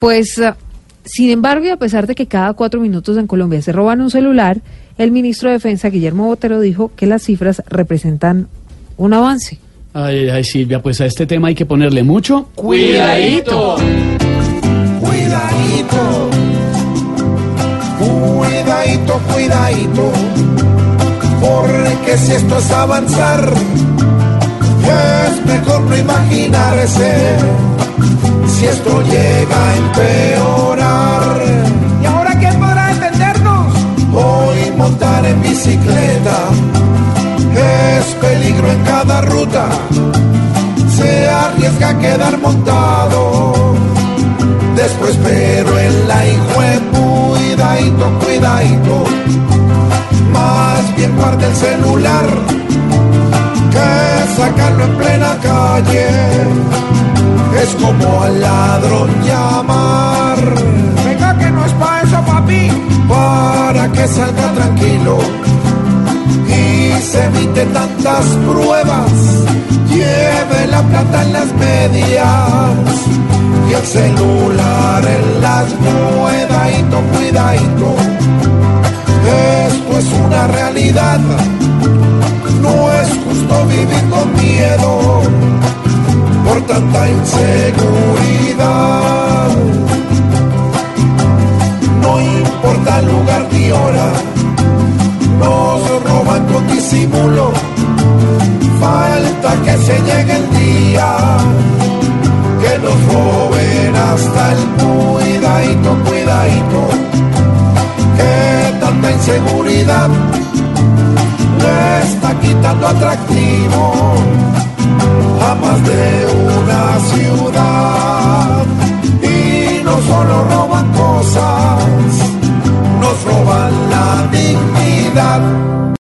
Pues, uh, sin embargo, y a pesar de que cada cuatro minutos en Colombia se roban un celular, el ministro de Defensa, Guillermo Botero, dijo que las cifras representan un avance. Ay, ay, Silvia, pues a este tema hay que ponerle mucho Cuidadito. Cuidadito. Cuidadito, cuidadito. Porque si esto es avanzar, es mejor no imaginarse. Si esto llega a empeorar. ¿Y ahora quién podrá entendernos? Hoy montar en bicicleta es peligro en cada ruta. Se arriesga a quedar montado. Después, pero en la hijo cuidadito, cuidadito. Más bien guarda el celular que sacarlo en plena calle. Como al ladrón llamar Venga que no es para eso, papi. para que salga tranquilo y se evite tantas pruebas. Lleve la plata en las medias y el celular en las cuidadito, cuidadito. Esto es una realidad, tanta inseguridad. No importa lugar ni hora, nos roban con disimulo. Falta que se llegue el día, que nos roben hasta el cuidadito, cuidadito. Que tanta inseguridad le está quitando atractivo